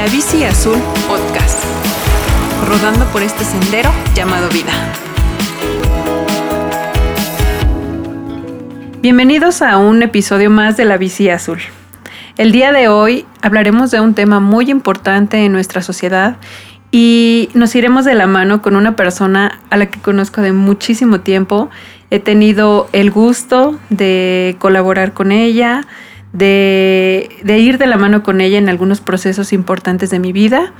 La Bici Azul Podcast. Rodando por este sendero llamado vida. Bienvenidos a un episodio más de La Bici Azul. El día de hoy hablaremos de un tema muy importante en nuestra sociedad y nos iremos de la mano con una persona a la que conozco de muchísimo tiempo. He tenido el gusto de colaborar con ella, de, ir de la mano con ella en algunos procesos importantes de mi vida.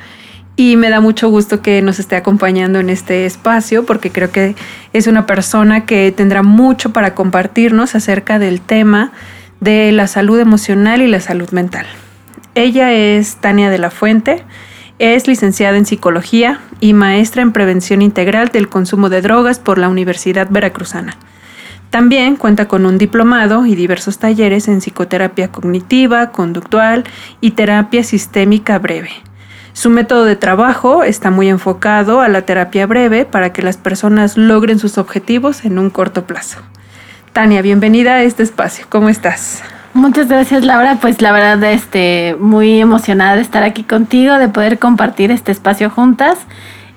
Y me da mucho gusto que nos esté acompañando en este espacio porque creo que es una persona que tendrá mucho para compartirnos acerca del tema de la salud emocional y la salud mental. Ella es Tania de la Fuente, es licenciada en psicología y maestra en prevención integral del consumo de drogas por la Universidad Veracruzana. También cuenta con un diplomado y diversos talleres en psicoterapia cognitiva, conductual y terapia sistémica breve. Su método de trabajo está muy enfocado a la terapia breve para que las personas logren sus objetivos en un corto plazo. Tania, bienvenida a este espacio. ¿Cómo estás? Muchas gracias Laura, pues la verdad este, muy emocionada de estar aquí contigo, de poder compartir este espacio juntas,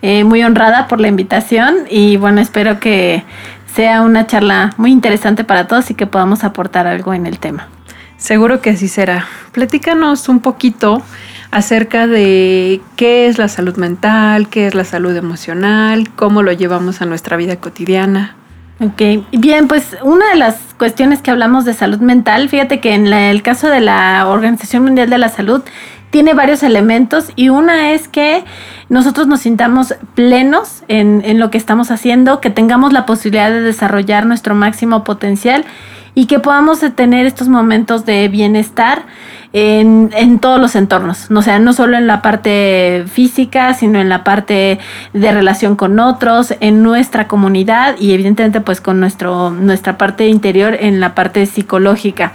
eh, muy honrada por la invitación y bueno, espero que sea una charla muy interesante para todos y que podamos aportar algo en el tema. Seguro que así será. Platícanos un poquito acerca de qué es la salud mental, qué es la salud emocional, cómo lo llevamos a nuestra vida cotidiana. Ok, bien, pues una de las cuestiones que hablamos de salud mental, fíjate que en el caso de la Organización Mundial de la Salud tiene varios elementos y una es que nosotros nos sintamos plenos en, en, lo que estamos haciendo, que tengamos la posibilidad de desarrollar nuestro máximo potencial y que podamos tener estos momentos de bienestar en, en, todos los entornos, o sea, no solo en la parte física, sino en la parte de relación con otros, en nuestra comunidad y evidentemente pues con nuestro, nuestra parte interior en la parte psicológica.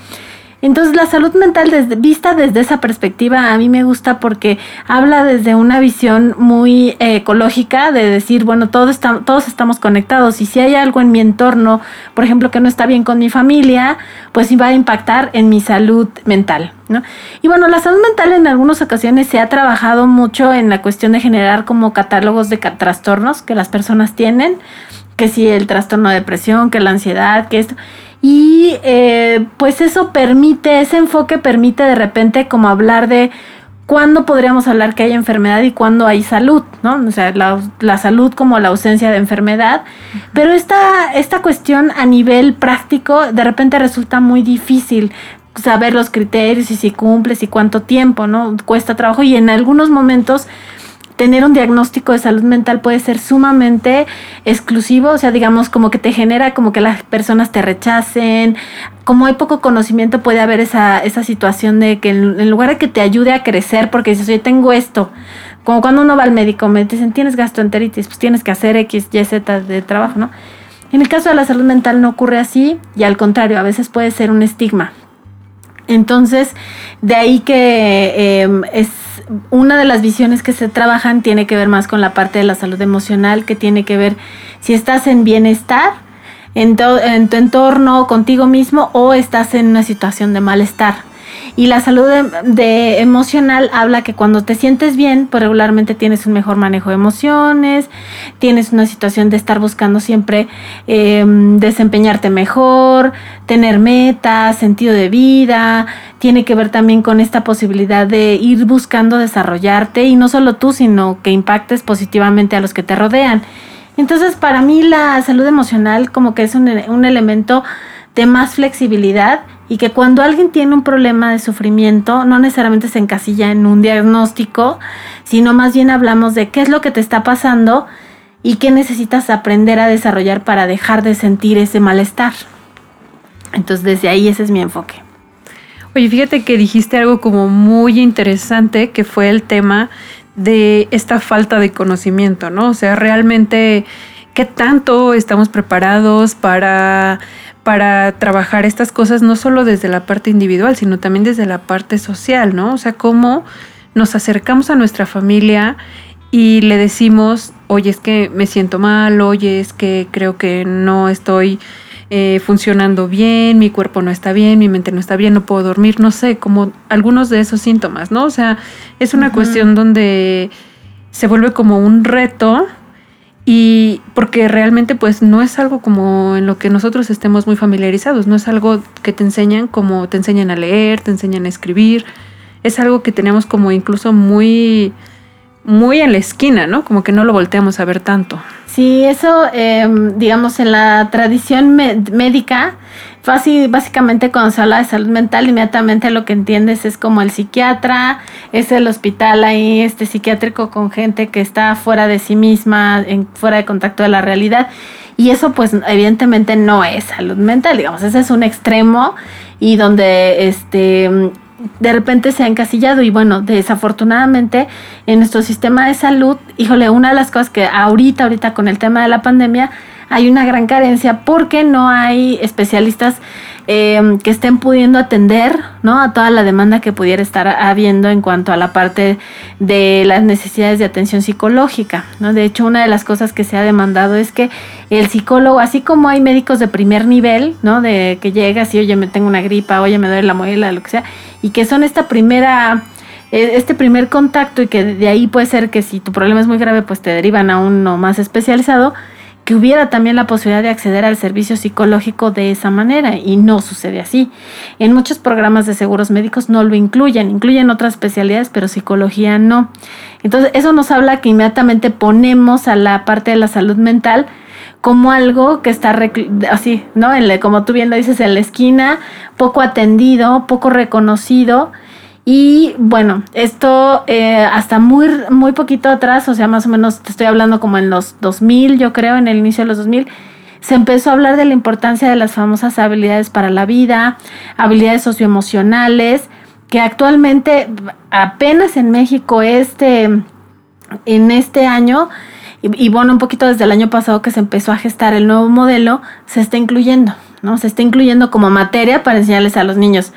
Entonces la salud mental desde, vista desde esa perspectiva a mí me gusta porque habla desde una visión muy eh, ecológica de decir, bueno, todos, todos estamos conectados y si hay algo en mi entorno, por ejemplo, que no está bien con mi familia, pues va a impactar en mi salud mental. ¿no? Y bueno, la salud mental en algunas ocasiones se ha trabajado mucho en la cuestión de generar como catálogos de trastornos que las personas tienen, que si el trastorno de depresión, que la ansiedad, que esto y eh, pues eso permite, ese enfoque permite de repente como hablar de cuándo podríamos hablar que hay enfermedad y cuándo hay salud, ¿no? O sea, la, salud como la ausencia de enfermedad. Pero esta, esta cuestión a nivel práctico de repente resulta muy difícil saber los criterios y si cumples y cuánto tiempo, ¿no? Cuesta trabajo y en algunos momentos tener un diagnóstico de salud mental puede ser sumamente exclusivo, o sea, digamos, como que te genera como que las personas te rechacen, como hay poco conocimiento puede haber esa, esa situación de que en, lugar de que te ayude a crecer, porque dices, oye, tengo esto, como cuando uno va al médico, me dicen, tienes gastroenteritis, pues tienes que hacer X, Y, Z de trabajo, ¿no? En el caso de la salud mental no ocurre así y al contrario, a veces puede ser un estigma. Entonces, de ahí que em, es una de las visiones que se trabajan tiene que ver más con la parte de la salud emocional, que tiene que ver si estás en bienestar en, en tu entorno, contigo mismo, o estás en una situación de malestar. Y la salud de, emocional habla que cuando te sientes bien, pues regularmente tienes un mejor manejo de emociones, tienes una situación de estar buscando siempre em, desempeñarte mejor, tener metas, sentido de vida, tiene que ver también con esta posibilidad de ir buscando desarrollarte y no solo tú, sino que impactes positivamente a los que te rodean. Entonces, para mí la salud emocional como que es un, un elemento de más flexibilidad y que cuando alguien tiene un problema de sufrimiento no necesariamente se encasilla en un diagnóstico, sino más bien hablamos de qué es lo que te está pasando y qué necesitas aprender a desarrollar para dejar de sentir ese malestar. Entonces desde ahí ese es mi enfoque. Oye, fíjate que dijiste algo como muy interesante que fue el tema de esta falta de conocimiento, ¿no? O sea, realmente, ¿qué tanto estamos preparados para para trabajar estas cosas no solo desde la parte individual, sino también desde la parte social, ¿no? O sea, cómo nos acercamos a nuestra familia y le decimos, oye, es que me siento mal, oye, es que creo que no estoy eh, funcionando bien, mi cuerpo no está bien, mi mente no está bien, no puedo dormir, no sé, como algunos de esos síntomas, ¿no? O sea, es una cuestión donde se vuelve como un reto y porque realmente pues no es algo como en lo que nosotros estemos muy familiarizados, no es algo que te enseñan como te enseñan a leer, te enseñan a escribir, es algo que tenemos como incluso muy, muy en la esquina, ¿no? Como que no lo volteamos a ver tanto. Sí, eso, em, digamos, en la tradición médica, básicamente cuando se habla de salud mental, inmediatamente lo que entiendes es como el psiquiatra, es el hospital ahí, este psiquiátrico con gente que está fuera de sí misma, en, fuera de contacto de la realidad. Y eso pues evidentemente no es salud mental, digamos, ese es un extremo y donde este de repente se ha encasillado y bueno, desafortunadamente en nuestro sistema de salud, híjole, una de las cosas que ahorita, ahorita con el tema de la pandemia, hay una gran carencia porque no hay especialistas em, que estén pudiendo atender ¿no? a toda la demanda que pudiera estar habiendo en cuanto a la parte de las necesidades de atención psicológica. ¿no? De hecho, una de las cosas que se ha demandado es que el psicólogo, así como hay médicos de primer nivel, ¿no? de que llegas y oye, me tengo una gripa, oye, me duele la muela, lo que sea, y que son esta primera e, este primer contacto y que de ahí puede ser que si tu problema es muy grave, pues te derivan a uno más especializado, que hubiera también la posibilidad de acceder al servicio psicológico de esa manera y no sucede así. En muchos programas de seguros médicos no lo incluyen, incluyen otras especialidades, pero psicología no. Entonces, eso nos habla que inmediatamente ponemos a la parte de la salud mental como algo que está así, ¿no? como tú bien lo dices, en la esquina, poco atendido, poco reconocido y bueno, esto eh, hasta muy, muy poquito atrás, o sea, más o menos te estoy hablando como en los 2000, yo creo, en el inicio de los 2000, se empezó a hablar de la importancia de las famosas habilidades para la vida, habilidades socioemocionales, que actualmente apenas en México este, en este año, y, y, bueno, un poquito desde el año pasado que se empezó a gestar el nuevo modelo, se está incluyendo, ¿no? Se está incluyendo como materia para enseñarles a los niños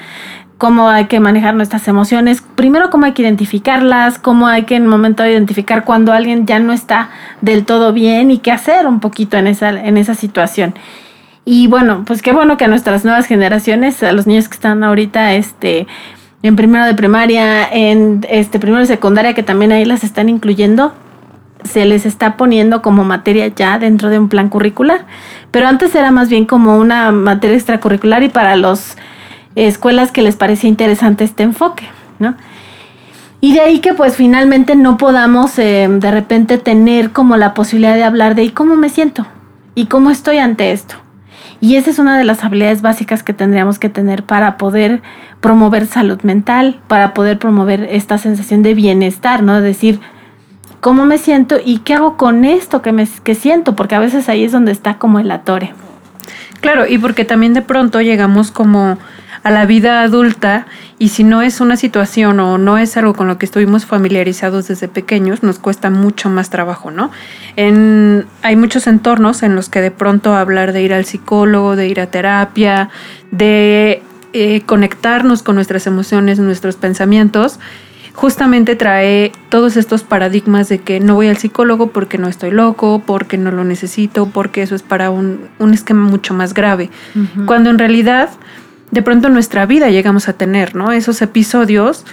cómo hay que manejar nuestras emociones, primero cómo hay que identificarlas, cómo hay que en el momento de identificar cuando alguien ya no está del todo bien y qué hacer un poquito en esa, en esa situación. Y bueno, pues qué bueno que a nuestras nuevas generaciones, a los niños que están ahorita este, en primero de primaria, en este primero de secundaria, que también ahí las están incluyendo, se les está poniendo como materia ya dentro de un plan curricular. Pero antes era más bien como una materia extracurricular y para los escuelas que les parecía interesante este enfoque, ¿no? Y de ahí que pues finalmente no podamos eh, de repente tener como la posibilidad de hablar de ¿y cómo me siento? ¿Y cómo estoy ante esto? Y esa es una de las habilidades básicas que tendríamos que tener para poder promover salud mental, para poder promover esta sensación de bienestar, ¿no? Decir, ¿cómo me siento y qué hago con esto que, me, que siento? Porque a veces ahí es donde está como el atore. Claro, y porque también de pronto llegamos como a la vida adulta y si no es una situación o no es algo con lo que estuvimos familiarizados desde pequeños, nos cuesta mucho más trabajo, ¿no? En, hay muchos entornos en los que de pronto hablar de ir al psicólogo, de ir a terapia, de eh, conectarnos con nuestras emociones, nuestros pensamientos, justamente trae todos estos paradigmas de que no voy al psicólogo porque no estoy loco, porque no lo necesito, porque eso es para un, esquema mucho más grave. Cuando en realidad de pronto en nuestra vida llegamos a tener, ¿no? Esos episodios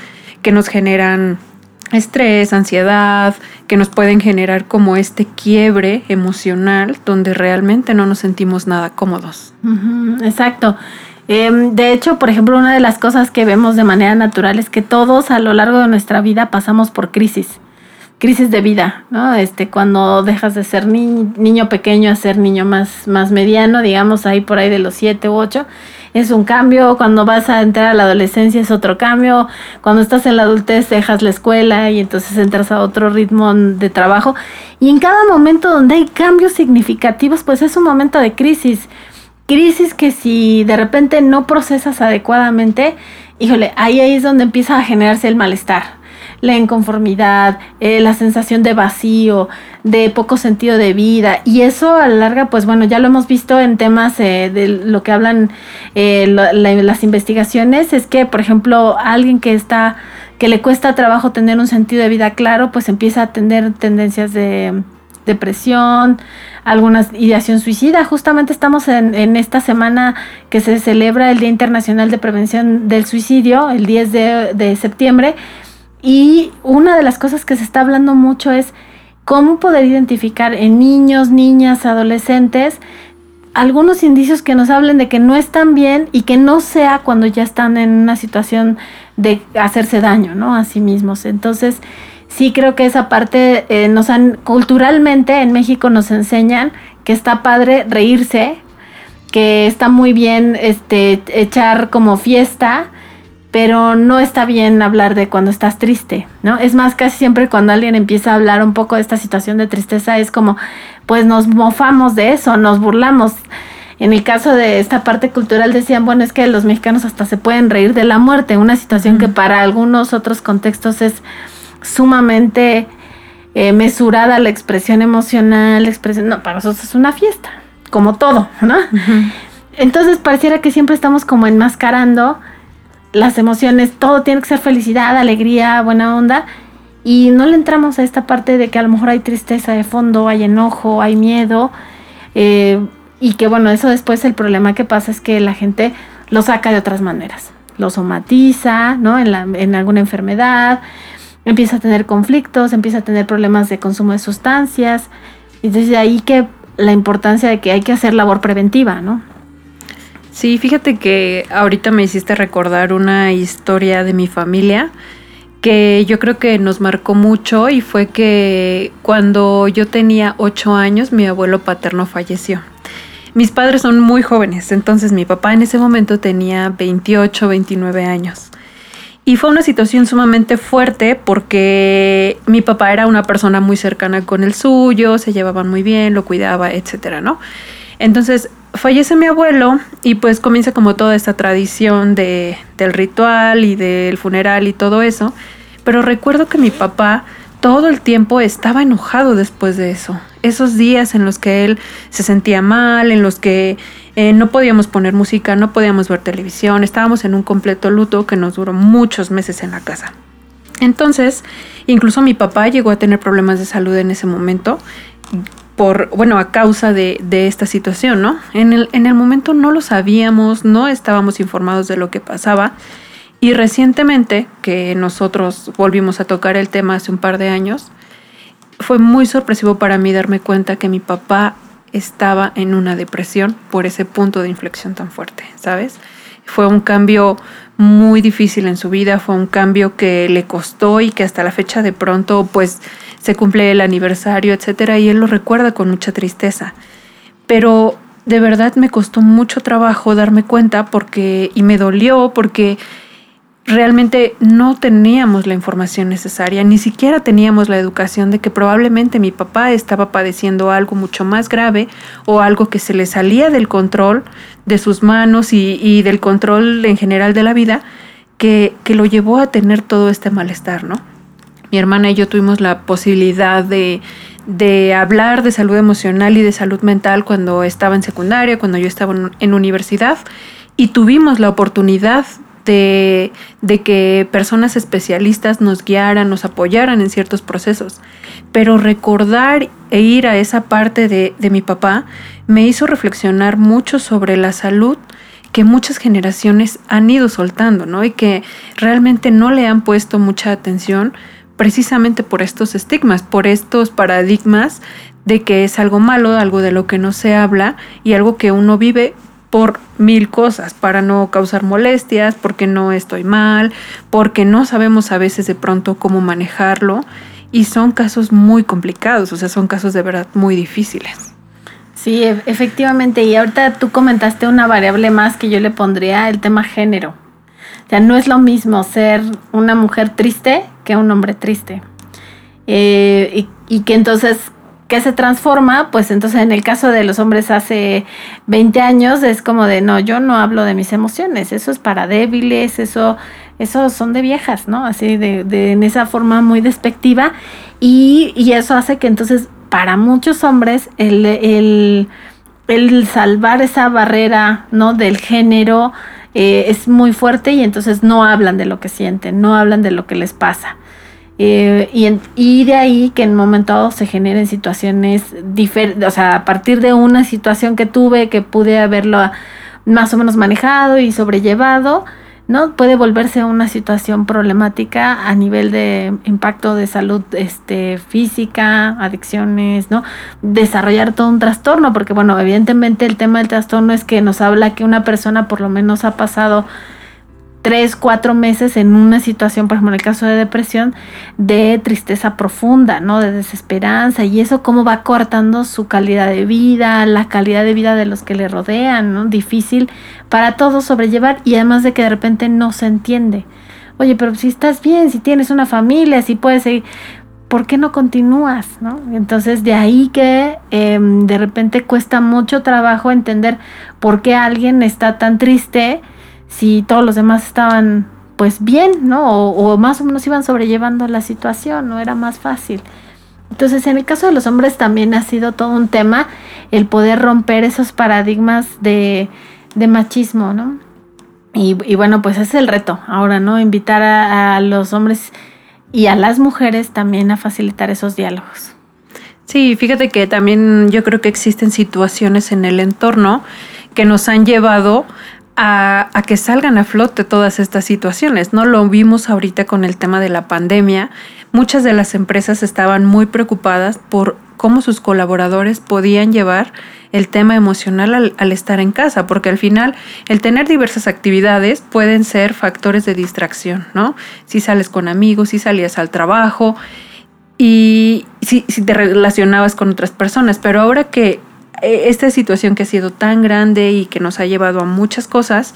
que nos generan estrés, ansiedad, que nos pueden generar como este quiebre emocional donde realmente no nos sentimos nada cómodos. exacto. Em, de hecho, por ejemplo, una de las cosas que vemos de manera natural es que todos a lo largo de nuestra vida pasamos por crisis crisis de vida, ¿no? Este, cuando dejas de ser niño pequeño a ser niño más, más mediano, digamos ahí por ahí de los siete u ocho, es un cambio, cuando vas a entrar a la adolescencia es otro cambio, cuando estás en la adultez dejas la escuela y entonces entras a otro ritmo de trabajo. Y en cada momento donde hay cambios significativos, pues es un momento de crisis. Crisis que si de repente no procesas adecuadamente, híjole, ahí, ahí es donde empieza a generarse el malestar la inconformidad, eh, la sensación de vacío, de poco sentido de vida. Y eso a la larga, pues bueno, ya lo hemos visto en temas eh, de lo que hablan eh, las investigaciones, es que, por ejemplo, alguien que está, que le cuesta trabajo tener un sentido de vida claro, pues empieza a tener tendencias de depresión, algunas ideación suicida. Justamente estamos en, en, esta semana que se celebra el Día Internacional de Prevención del Suicidio, el 10 de, de septiembre, y una de las cosas que se está hablando mucho es cómo poder identificar en niños, niñas, adolescentes, algunos indicios que nos hablen de que no están bien y que no sea cuando ya están en una situación de hacerse daño, ¿no? A sí mismos. Entonces, sí creo que esa parte eh, nos han, culturalmente en México nos enseñan que está padre reírse, que está muy bien este, echar como fiesta, pero no está bien hablar de cuando estás triste, ¿no? Es más, casi siempre cuando alguien empieza a hablar un poco de esta situación de tristeza es como, pues nos mofamos de eso, nos burlamos. En el caso de esta parte cultural decían, bueno, es que los mexicanos hasta se pueden reír de la muerte, una situación que para algunos otros contextos es sumamente eh, mesurada la expresión emocional, la expresión, no, para nosotros es una fiesta, como todo, ¿no? Entonces pareciera que siempre estamos como enmascarando las emociones, todo tiene que ser felicidad, alegría, buena onda, y no le entramos a esta parte de que a lo mejor hay tristeza de fondo, hay enojo, hay miedo, eh, y que bueno, eso después el problema que pasa es que la gente lo saca de otras maneras, lo somatiza, ¿no? En, la, en alguna enfermedad, empieza a tener conflictos, empieza a tener problemas de consumo de sustancias, y desde ahí que la importancia de que hay que hacer labor preventiva, ¿no? Sí, fíjate que ahorita me hiciste recordar una historia de mi familia que yo creo que nos marcó mucho y fue que cuando yo tenía ocho años mi abuelo paterno falleció. Mis padres son muy jóvenes, entonces mi papá en ese momento tenía 28, 29 años. Y fue una situación sumamente fuerte porque mi papá era una persona muy cercana con el suyo, se llevaban muy bien, lo cuidaba, etcétera, ¿no? Entonces fallece mi abuelo y pues comienza como toda esta tradición de, del ritual y del funeral y todo eso. Pero recuerdo que mi papá todo el tiempo estaba enojado después de eso. Esos días en los que él se sentía mal, en los que eh, no podíamos poner música, no podíamos ver televisión, estábamos en un completo luto que nos duró muchos meses en la casa. Entonces, incluso mi papá llegó a tener problemas de salud en ese momento por, bueno, a causa de, esta situación, ¿no? En el, en el momento no lo sabíamos, no estábamos informados de lo que pasaba. Y recientemente, que nosotros volvimos a tocar el tema hace un par de años, fue muy sorpresivo para mí darme cuenta que mi papá estaba en una depresión por ese punto de inflexión tan fuerte, ¿sabes? Fue un cambio muy difícil en su vida, fue un cambio que le costó y que hasta la fecha de pronto pues se cumple el aniversario, etcétera, y él lo recuerda con mucha tristeza. Pero de verdad me costó mucho trabajo darme cuenta porque y me dolió porque realmente no teníamos la información necesaria, ni siquiera teníamos la educación de que probablemente mi papá estaba padeciendo algo mucho más grave o algo que se le salía del control de sus manos y, del control en general de la vida, que, que lo llevó a tener todo este malestar, ¿no? Mi hermana y yo tuvimos la posibilidad de, hablar de salud emocional y de salud mental cuando estaba en secundaria, cuando yo estaba en, universidad, y tuvimos la oportunidad de, que personas especialistas nos guiaran, nos apoyaran en ciertos procesos. Pero recordar e ir a esa parte de, de mi papá me hizo reflexionar mucho sobre la salud que muchas generaciones han ido soltando, ¿no? Y que realmente no le han puesto mucha atención precisamente por estos estigmas, por estos paradigmas de que es algo malo, algo de lo que no se habla y algo que uno vive por mil cosas, para no causar molestias, porque no estoy mal, porque no sabemos a veces de pronto cómo manejarlo y son casos muy complicados, o sea, son casos de verdad muy difíciles. Sí, e-, efectivamente, y ahorita tú comentaste una variable más que yo le pondría el tema género. O sea, no es lo mismo ser una mujer triste que un hombre triste. Eh, y, que entonces, ¿qué se transforma? Pues entonces en el caso de los hombres hace 20 años es como de, no, yo no hablo de mis emociones, eso es para débiles, eso, eso son de viejas, ¿no? Así de, de en esa forma muy despectiva. Y, y, eso hace que entonces para muchos hombres el, el, el salvar esa barrera, ¿no? Del género, eh, es muy fuerte y entonces no hablan de lo que sienten, no hablan de lo que les pasa. Eh, y, de ahí que en un momento dado se generen situaciones diferentes, o sea, a partir de una situación que tuve, que pude haberlo más o menos manejado y sobrellevado, ¿no? Puede volverse una situación problemática a nivel de impacto de salud este, física, adicciones, ¿no? Desarrollar todo un trastorno, porque bueno, evidentemente el tema del trastorno es que nos habla que una persona por lo menos ha pasado tres, cuatro meses en una situación, por ejemplo, en el caso de depresión, de tristeza profunda, ¿no? De desesperanza y eso cómo va cortando su calidad de vida, la calidad de vida de los que le rodean, ¿no? Difícil para todos sobrellevar y además de que de repente no se entiende. Oye, pero si estás bien, si tienes una familia, si puedes seguir, ¿por qué no continúas? ¿no? Entonces de ahí que em, de repente cuesta mucho trabajo entender por qué alguien está tan triste si todos los demás estaban pues bien, ¿no? O, más o menos iban sobrellevando la situación, ¿no? Era más fácil. Entonces, en el caso de los hombres también ha sido todo un tema el poder romper esos paradigmas de, machismo, ¿no? Y, bueno, pues es el reto ahora, ¿no? Invitar a, los hombres y a las mujeres también a facilitar esos diálogos. Sí, fíjate que también yo creo que existen situaciones en el entorno que nos han llevado a, que salgan a flote todas estas situaciones. No lo vimos ahorita con el tema de la pandemia. Muchas de las empresas estaban muy preocupadas por cómo sus colaboradores podían llevar el tema emocional al, estar en casa, porque al final el tener diversas actividades pueden ser factores de distracción, ¿no? Si sales con amigos, si salías al trabajo y si, te relacionabas con otras personas, pero ahora que esta situación que ha sido tan grande y que nos ha llevado a muchas cosas,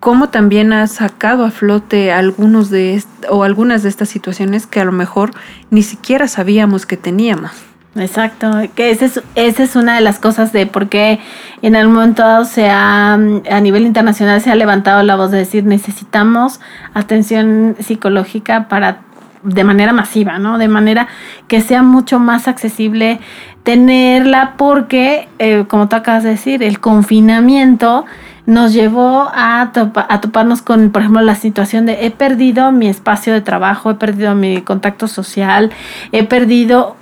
cómo también ha sacado a flote algunos de o algunas de estas situaciones que a lo mejor ni siquiera sabíamos que teníamos. Exacto, que esa es, una de las cosas de por qué en algún momento se ha, a nivel internacional se ha levantado la voz de decir necesitamos atención psicológica para de manera masiva, ¿no? De manera que sea mucho más accesible tenerla porque, eh, como tú acabas de decir, el confinamiento nos llevó a, a toparnos con, por ejemplo, la situación de he perdido mi espacio de trabajo, he perdido mi contacto social, he perdido,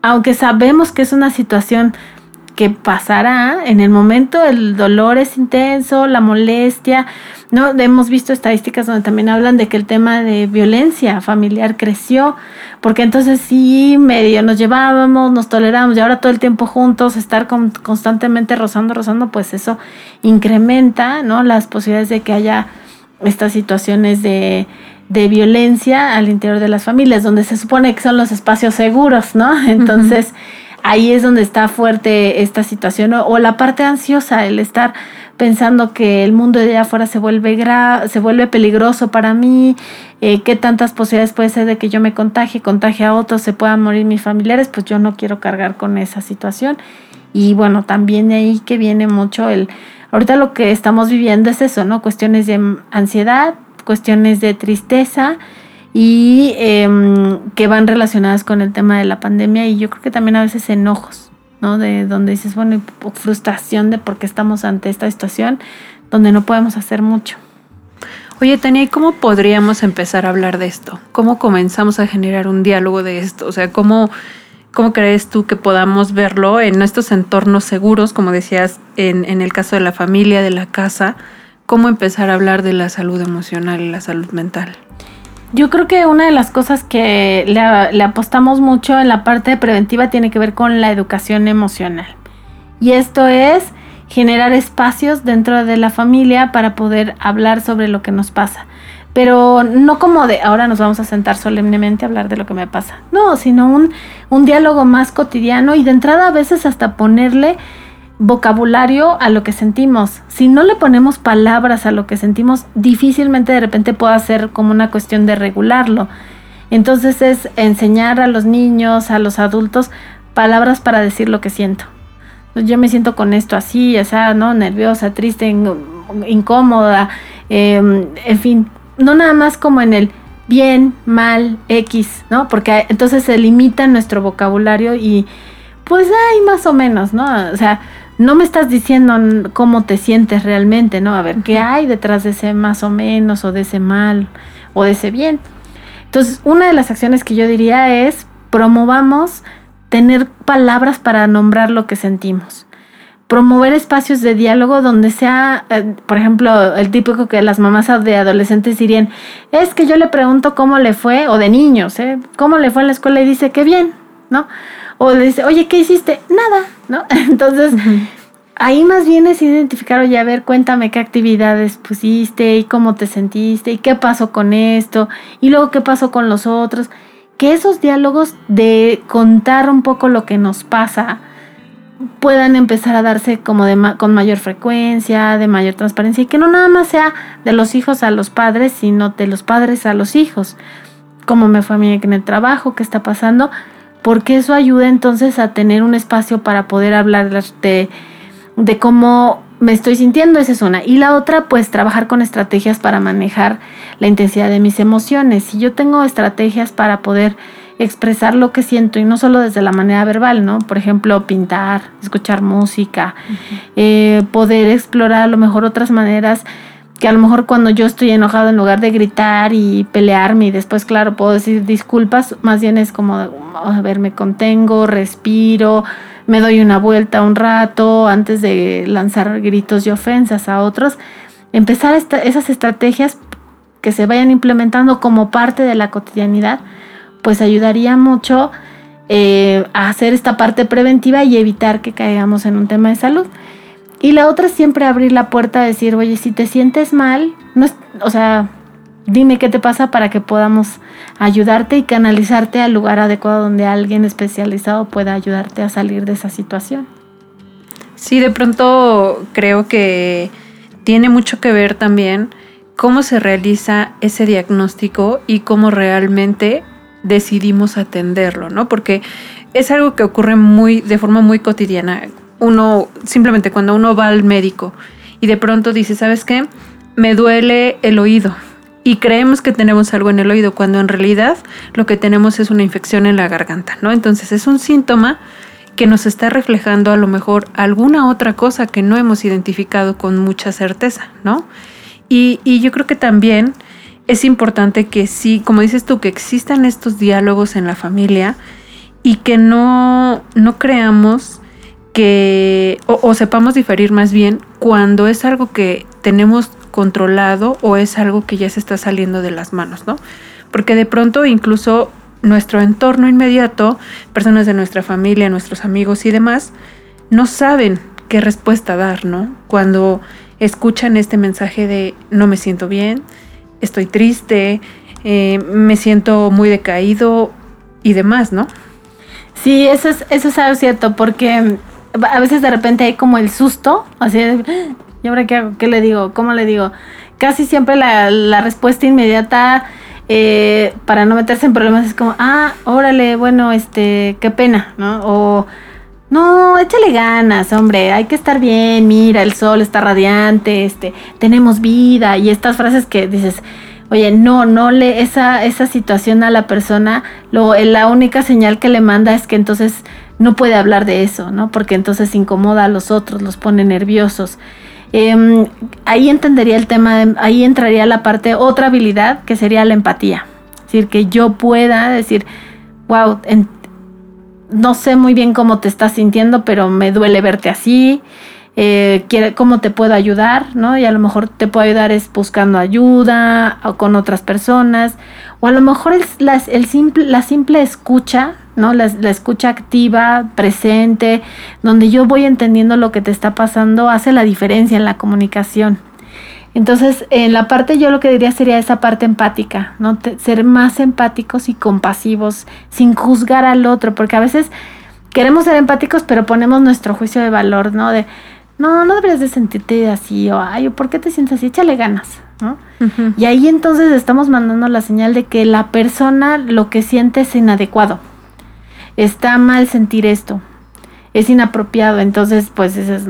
aunque sabemos que es una situación que pasará en el momento, el dolor es intenso, la molestia, ¿no? Hemos visto estadísticas donde también hablan de que el tema de violencia familiar creció, porque entonces sí, medio nos llevábamos, nos tolerábamos y ahora todo el tiempo juntos, estar constantemente rozando, rozando, pues eso incrementa, ¿no? Las posibilidades de que haya estas situaciones de, de violencia al interior de las familias, donde se supone que son los espacios seguros, ¿no? Entonces ahí es donde está fuerte esta situación o, la parte ansiosa, el estar pensando que el mundo de allá afuera se vuelve se vuelve peligroso para mí, eh, qué tantas posibilidades puede ser de que yo me contagie, contagie a otros, se puedan morir mis familiares, pues yo no quiero cargar con esa situación. Y bueno, también de ahí que viene mucho el, ahorita lo que estamos viviendo es eso, ¿no? Cuestiones de ansiedad, cuestiones de tristeza, y em, que van relacionadas con el tema de la pandemia y yo creo que también a veces enojos, ¿no? De donde dices, bueno, frustración de por qué estamos ante esta situación donde no podemos hacer mucho. Oye, Tania, ¿y cómo podríamos empezar a hablar de esto? ¿Cómo comenzamos a generar un diálogo de esto? O sea, ¿cómo, cómo crees tú que podamos verlo en estos entornos seguros, como decías, en, en el caso de la familia, de la casa? ¿Cómo empezar a hablar de la salud emocional y la salud mental? Yo creo que una de las cosas que le, apostamos mucho en la parte preventiva tiene que ver con la educación emocional. Y esto es generar espacios dentro de la familia para poder hablar sobre lo que nos pasa. Pero no como de ahora nos vamos a sentar solemnemente a hablar de lo que me pasa. No, sino un, un diálogo más cotidiano y de entrada a veces hasta ponerle vocabulario a lo que sentimos. Si no le ponemos palabras a lo que sentimos, difícilmente de repente pueda ser como una cuestión de regularlo. Entonces es enseñar a los niños, a los adultos, palabras para decir lo que siento. Yo me siento con esto así, o sea, ¿no? Nerviosa, triste, incómoda, em, en fin, no nada más como en el bien, mal, X, ¿no? Porque entonces se limita nuestro vocabulario y pues hay más o menos, ¿no? O sea, no me estás diciendo cómo te sientes realmente, ¿no? A ver, ¿qué hay detrás de ese más o menos o de ese mal o de ese bien? Entonces, una de las acciones que yo diría es promovamos tener palabras para nombrar lo que sentimos. Promover espacios de diálogo donde sea, eh, por ejemplo, el típico que las mamás de adolescentes dirían, es que yo le pregunto cómo le fue, o de niños, ¿eh? ¿Cómo le fue en la escuela? Y dice, qué bien, ¿no? O le dice, oye, ¿qué hiciste? Nada, ¿no? Entonces, ahí más bien es identificar, oye, a ver, cuéntame qué actividades pusiste y cómo te sentiste y qué pasó con esto y luego qué pasó con los otros. Que esos diálogos de contar un poco lo que nos pasa puedan empezar a darse como de con mayor frecuencia, de mayor transparencia y que no nada más sea de los hijos a los padres, sino de los padres a los hijos. Cómo me fue a mí en el trabajo, qué está pasando, porque eso ayuda entonces a tener un espacio para poder hablar de de cómo me estoy sintiendo, esa es una. Y la otra, pues trabajar con estrategias para manejar la intensidad de mis emociones. Si yo tengo estrategias para poder expresar lo que siento y no solo desde la manera verbal, ¿no? Por ejemplo, pintar, escuchar música, eh, poder explorar a lo mejor otras maneras que a lo mejor cuando yo estoy enojado en lugar de gritar y pelearme y después, claro, puedo decir disculpas, más bien es como, a ver, me contengo, respiro, me doy una vuelta un rato antes de lanzar gritos y ofensas a otros. Empezar esas estrategias que se vayan implementando como parte de la cotidianidad, pues ayudaría mucho eh, a hacer esta parte preventiva y evitar que caigamos en un tema de salud. Y la otra es siempre abrir la puerta a decir, oye, si te sientes mal, no es, o sea, dime qué te pasa para que podamos ayudarte y canalizarte al lugar adecuado donde alguien especializado pueda ayudarte a salir de esa situación. Sí, de pronto creo que tiene mucho que ver también cómo se realiza ese diagnóstico y cómo realmente decidimos atenderlo, ¿no? Porque es algo que ocurre muy de forma muy cotidiana. Uno simplemente cuando uno va al médico y de pronto dice, ¿sabes qué? Me duele el oído y creemos que tenemos algo en el oído cuando en realidad lo que tenemos es una infección en la garganta, ¿no? Entonces es un síntoma que nos está reflejando a lo mejor alguna otra cosa que no hemos identificado con mucha certeza, ¿no? Y, y yo creo que también es importante que sí, como dices tú, que existan estos diálogos en la familia y que no, no creamos que, o, sepamos diferir más bien cuando es algo que tenemos controlado o es algo que ya se está saliendo de las manos, ¿no? Porque de pronto incluso nuestro entorno inmediato, personas de nuestra familia, nuestros amigos y demás, no saben qué respuesta dar, ¿no? Cuando escuchan este mensaje de no me siento bien, estoy triste, eh, me siento muy decaído y demás, ¿no? Sí, eso es, eso es algo cierto, porque a veces de repente hay como el susto, así de, ¿Y ahora qué hago? ¿Qué le digo? ¿Cómo le digo? Casi siempre la, respuesta inmediata eh, para no meterse en problemas es como, ah, órale, bueno, este, qué pena, ¿no? O, no, échale ganas, hombre, hay que estar bien, mira, el sol está radiante, este, tenemos vida, y estas frases que dices, oye, no, no le, esa, esa situación a la persona, lo, la única señal que le manda es que entonces no puede hablar de eso, ¿no? Porque entonces incomoda a los otros, los pone nerviosos. Em, ahí entendería el tema, ahí entraría la parte, otra habilidad que sería la empatía. Es decir, que yo pueda decir, wow, no sé muy bien cómo te estás sintiendo, pero me duele verte así. Eh, cómo te puedo ayudar, ¿no? Y a lo mejor te puedo ayudar es buscando ayuda o con otras personas, o a lo mejor el simple, la simple escucha ¿no? La, escucha activa, presente, donde yo voy entendiendo lo que te está pasando, hace la diferencia en la comunicación. Entonces, en la parte yo lo que diría sería esa parte empática, ¿no? ser más empáticos y compasivos, sin juzgar al otro, porque a veces queremos ser empáticos, pero ponemos nuestro juicio de valor, ¿no? De, no, no deberías de sentirte así, o, ay, ¿por qué te sientes así? Échale ganas, ¿no? Y ahí entonces estamos mandando la señal de que la persona lo que siente es inadecuado está mal sentir esto, es inapropiado, entonces pues es,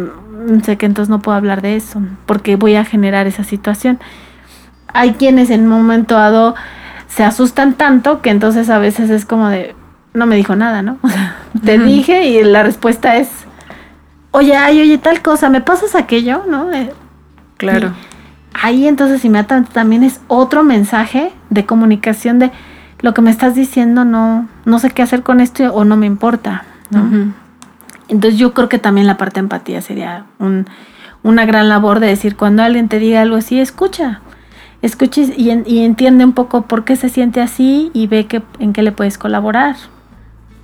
sé que entonces no puedo hablar de eso, porque voy a generar esa situación. Hay quienes en un momento dado se asustan tanto que entonces a veces es como de, no me dijo nada, ¿no? te dije y la respuesta es, oye, ay, oye, tal cosa, ¿me pasas aquello? ¿No? Eh, claro. ahí entonces inmediatamente también es otro mensaje de comunicación de, lo que me estás diciendo no, no sé qué hacer con esto o no me importa, ¿no? Entonces yo creo que también la parte de empatía sería un, una gran labor de decir, cuando alguien te diga algo así, escucha, escucha y, y entiende un poco por qué se siente así y ve que, en qué le puedes colaborar.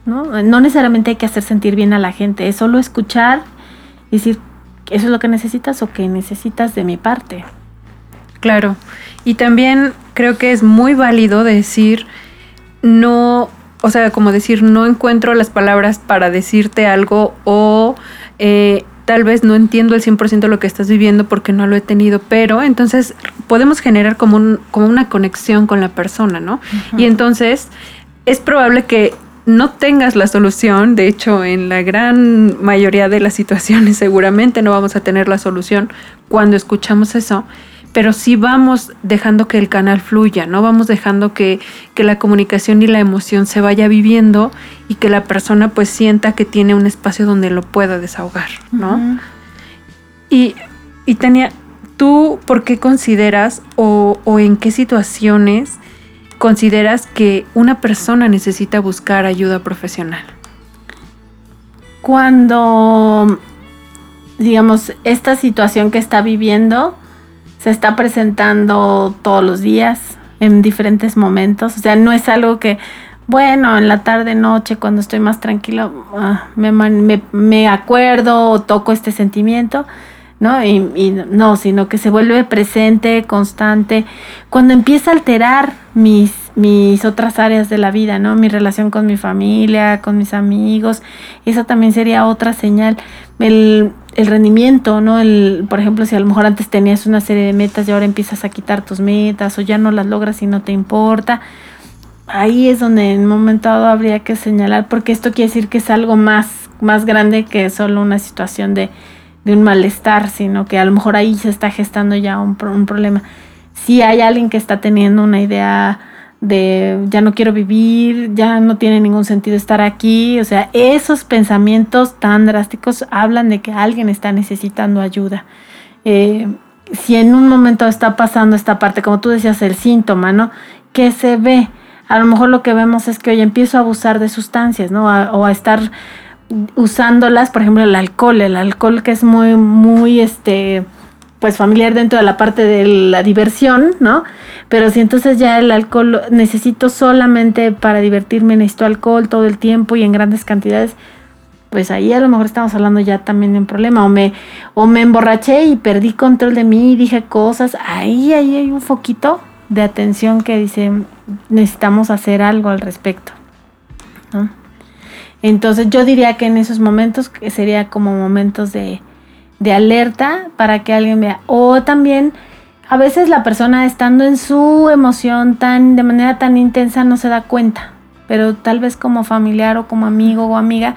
¿no? no necesariamente hay que hacer sentir bien a la gente, es solo escuchar decir, ¿eso es lo que necesitas o que necesitas de mi parte? Claro, y también creo que es muy válido decir, no, o sea, como decir, no encuentro las palabras para decirte algo o eh, tal vez no entiendo el 100% lo que estás viviendo porque no lo he tenido, pero entonces podemos generar como, un, como una conexión con la persona, ¿no? Y entonces es probable que no tengas la solución, de hecho en la gran mayoría de las situaciones seguramente no vamos a tener la solución cuando escuchamos eso, pero sí vamos dejando que el canal fluya, ¿no? Vamos dejando que, que, la comunicación y la emoción se vaya viviendo y que la persona pues sienta que tiene un espacio donde lo pueda desahogar, ¿no? y, y Tania, ¿tú por qué consideras o, o en qué situaciones consideras que una persona necesita buscar ayuda profesional? Cuando, digamos, esta situación que está viviendo se está presentando todos los días, en diferentes momentos, o sea, no es algo que, bueno, en la tarde, noche, cuando estoy más tranquilo, ah, me, me, me acuerdo o toco este sentimiento, ¿no? Y, no, sino que se vuelve presente, constante, cuando empieza a alterar mis, mis otras áreas de la vida, ¿no? Mi relación con mi familia, con mis amigos, eso también sería otra señal. El, el rendimiento, ¿no? El, por ejemplo, si a lo mejor antes tenías una serie de metas y ahora empiezas a quitar tus metas o ya no las logras y no te importa, ahí es donde en un momento dado habría que señalar, porque esto quiere decir que es algo más, más grande que solo una situación de de un malestar, sino que a lo mejor ahí se está gestando ya un, problema. Si hay alguien que está teniendo una idea de ya no quiero vivir, ya no tiene ningún sentido estar aquí, o sea, esos pensamientos tan drásticos hablan de que alguien está necesitando ayuda. Eh, si en un momento está pasando esta parte, como tú decías, el síntoma, ¿no? ¿Qué se ve? A lo mejor lo que vemos es que hoy empiezo a abusar de sustancias, ¿no? o a estar usándolas, por ejemplo, el alcohol, el alcohol que es muy, muy, este, pues familiar dentro de la parte de la diversión, ¿no? Pero si entonces ya el alcohol necesito solamente para divertirme, necesito alcohol todo el tiempo y en grandes cantidades, pues ahí a lo mejor estamos hablando ya también de un problema. O me, o me emborraché y perdí control de mí y dije cosas, ahí, ahí hay un foquito de atención que dice, necesitamos hacer algo al respecto, ¿no? Entonces yo diría que en esos momentos sería como momentos de, alerta para que alguien vea. O también a veces la persona estando en su emoción tan de manera tan intensa no se da cuenta, pero tal vez como familiar o como amigo o amiga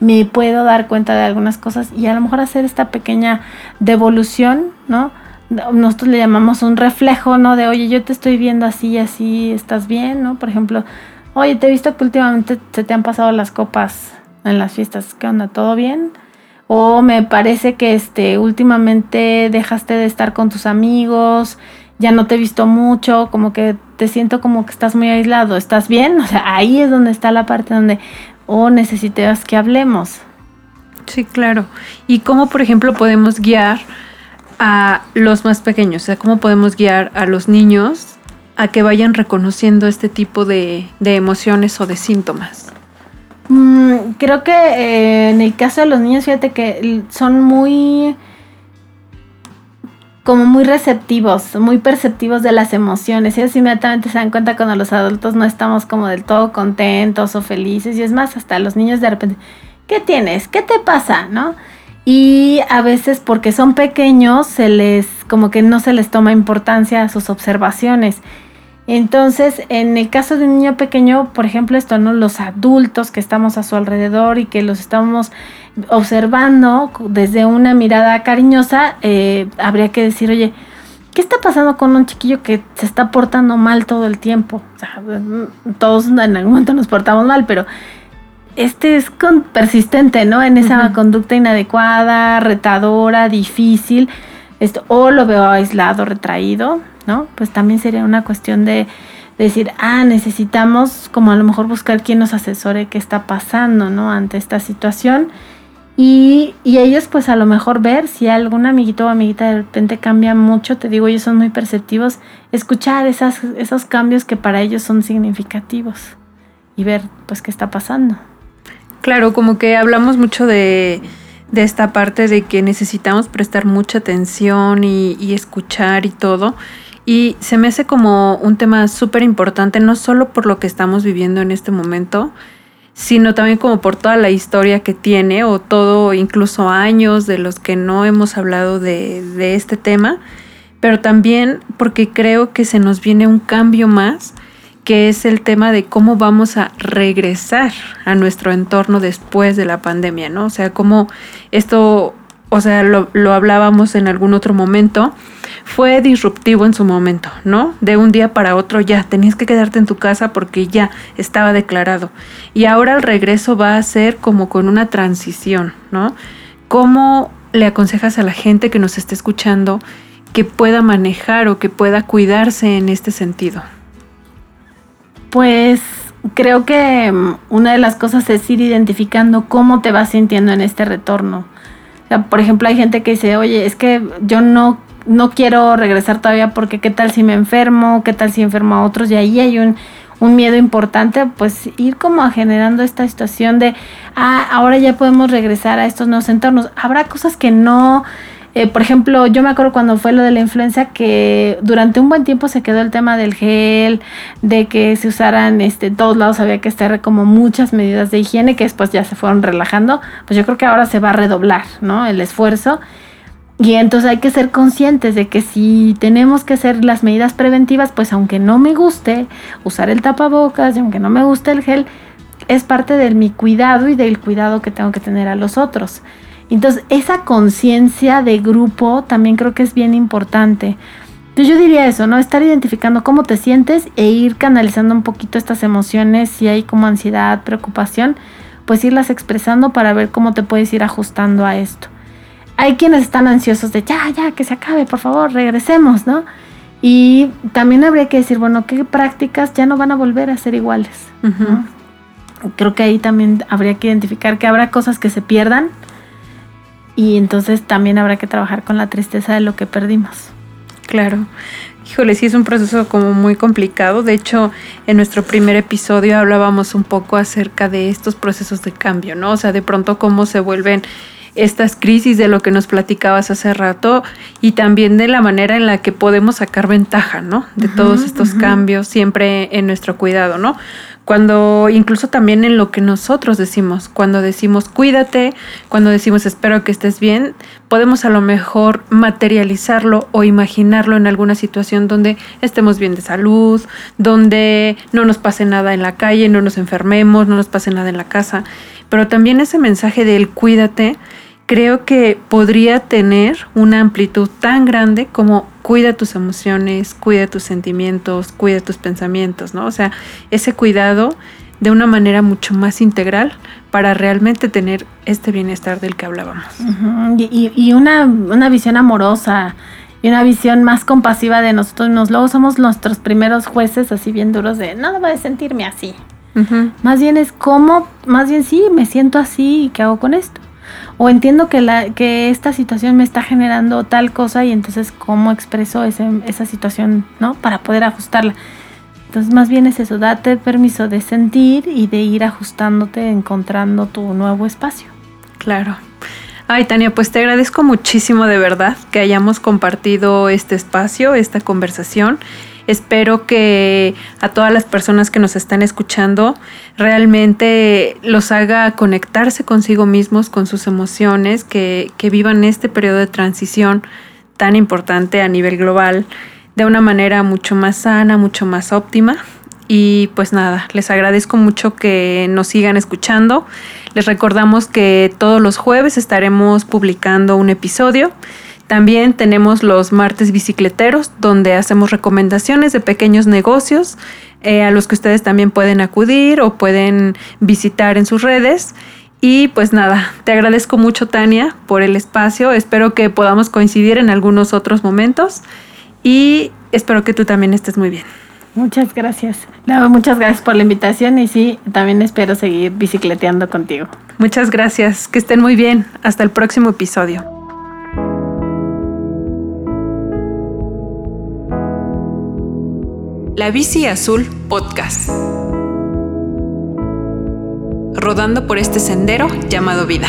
me puedo dar cuenta de algunas cosas y a lo mejor hacer esta pequeña devolución, ¿no? Nosotros le llamamos un reflejo, ¿no? De, oye, yo te estoy viendo así y así, ¿estás bien? ¿no? Por ejemplo, Oye, te he visto que últimamente se te han pasado las copas en las fiestas. ¿Qué onda? ¿Todo bien? O me parece que este últimamente dejaste de estar con tus amigos, ya no te he visto mucho, como que te siento como que estás muy aislado. ¿Estás bien? O sea, ahí es donde está la parte donde oh, necesitas que hablemos. Sí, claro. ¿Y cómo, por ejemplo, podemos guiar a los más pequeños? O sea, ¿cómo podemos guiar a los niños a que vayan reconociendo este tipo de, emociones o de síntomas? Mm, creo que eh, en el caso de los niños, fíjate que son muy como muy receptivos, muy perceptivos de las emociones. Ellos inmediatamente se dan cuenta cuando los adultos no estamos como del todo contentos o felices. Y es más, hasta los niños de repente, ¿qué tienes? ¿Qué te pasa? ¿No? Y a veces porque son pequeños, se les, como que no se les toma importancia a sus observaciones. Entonces, en el caso de un niño pequeño, por ejemplo, esto, ¿no? Los adultos que estamos a su alrededor y que los estamos observando desde una mirada cariñosa, eh, habría que decir, oye, ¿qué está pasando con un chiquillo que se está portando mal todo el tiempo? O sea, todos en algún momento nos portamos mal, pero este es persistente, ¿no? En esa conducta inadecuada, retadora, difícil, esto, o lo veo aislado, retraído, ¿no? Pues también sería una cuestión de, decir, ah, necesitamos como a lo mejor buscar quien nos asesore qué está pasando, ¿no? Ante esta situación. Y, y, ellos pues a lo mejor ver si algún amiguito o amiguita de repente cambia mucho, te digo, ellos son muy perceptivos, escuchar esas, esos cambios que para ellos son significativos y ver pues qué está pasando. Claro, como que hablamos mucho de, de esta parte de que necesitamos prestar mucha atención y, escuchar y todo. Y se me hace como un tema súper importante, no solo por lo que estamos viviendo en este momento, sino también como por toda la historia que tiene o todo, incluso años de los que no hemos hablado de este tema, pero también porque creo que se nos viene un cambio más, que es el tema de cómo vamos a regresar a nuestro entorno después de la pandemia, ¿no? O sea, cómo esto, o sea, lo, lo hablábamos en algún otro momento, fue disruptivo en su momento, ¿no? De un día para otro ya tenías que quedarte en tu casa porque ya estaba declarado. Y ahora el regreso va a ser como con una transición, ¿no? ¿Cómo le aconsejas a la gente que nos esté escuchando que pueda manejar o que pueda cuidarse en este sentido? Pues creo que mm, una de las cosas es ir identificando cómo te vas sintiendo en este retorno. O sea, por ejemplo, hay gente que dice, oye, es que yo no no quiero regresar todavía porque qué tal si me enfermo, qué tal si enfermo a otros y ahí hay un, miedo importante, pues ir como generando esta situación de, ah, ahora ya podemos regresar a estos nuevos entornos. Habrá cosas que no, eh, por ejemplo, yo me acuerdo cuando fue lo de la influenza que durante un buen tiempo se quedó el tema del gel, de que se usaran, este, todos lados había que estar como muchas medidas de higiene que después ya se fueron relajando, pues yo creo que ahora se va a redoblar, ¿no? El esfuerzo. Y entonces hay que ser conscientes de que si tenemos que hacer las medidas preventivas, pues aunque no me guste usar el tapabocas y aunque no me guste el gel, es parte de mi cuidado y del cuidado que tengo que tener a los otros. Entonces esa conciencia de grupo también creo que es bien importante. Entonces yo diría eso, ¿no? Estar identificando cómo te sientes e ir canalizando un poquito estas emociones, si hay como ansiedad, preocupación, pues irlas expresando para ver cómo te puedes ir ajustando a esto hay quienes están ansiosos de ya, ya, que se acabe, por favor, regresemos, ¿no? Y también habría que decir, bueno, ¿qué prácticas ya no van a volver a ser iguales? Creo que ahí también habría que identificar que habrá cosas que se pierdan y entonces también habrá que trabajar con la tristeza de lo que perdimos. Claro. Híjole, sí es un proceso como muy complicado. De hecho, en nuestro primer episodio hablábamos un poco acerca de estos procesos de cambio, ¿no? O sea, de pronto cómo se vuelven estas crisis de lo que nos platicabas hace rato y también de la manera en la que podemos sacar ventaja, ¿no? De todos estos cambios siempre en nuestro cuidado, ¿no? Cuando incluso también en lo que nosotros decimos, cuando decimos cuídate, cuando decimos espero que estés bien, podemos a lo mejor materializarlo o imaginarlo en alguna situación donde estemos bien de salud, donde no nos pase nada en la calle, no nos enfermemos, no nos pase nada en la casa. Pero también ese mensaje del cuídate creo que podría tener una amplitud tan grande como cuida tus emociones, cuida tus sentimientos, cuida tus pensamientos, ¿no? O sea, ese cuidado de una manera mucho más integral para realmente tener este bienestar del que hablábamos. y, una, una, visión amorosa y una visión más compasiva de nosotros mismos. Luego somos nuestros primeros jueces así bien duros de no debo de sentirme así. Más bien es como, más bien sí, me siento así y qué hago con esto o entiendo que, la, que esta situación me está generando tal cosa y entonces cómo expreso esa situación, ¿no? Para poder ajustarla. Entonces más bien es eso, date permiso de sentir y de ir ajustándote, encontrando tu nuevo espacio. Claro. Ay, Tania, pues te agradezco muchísimo de verdad que hayamos compartido este espacio, esta conversación Espero que a todas las personas que nos están escuchando realmente los haga conectarse consigo mismos, con sus emociones, que, que vivan este periodo de transición tan importante a nivel global de una manera mucho más sana, mucho más óptima. Y pues nada, les agradezco mucho que nos sigan escuchando. Les recordamos que todos los jueves estaremos publicando un episodio. También tenemos los martes bicicleteros, donde hacemos recomendaciones de pequeños negocios eh, a los que ustedes también pueden acudir o pueden visitar en sus redes. Y pues nada, te agradezco mucho Tania por el espacio, espero que podamos coincidir en algunos otros momentos y espero que tú también estés muy bien. Muchas gracias. No, muchas gracias por la invitación y sí, también espero seguir bicicleteando contigo. Muchas gracias, que estén muy bien. Hasta el próximo episodio. La Bici Azul Podcast. Rodando por este sendero llamado vida.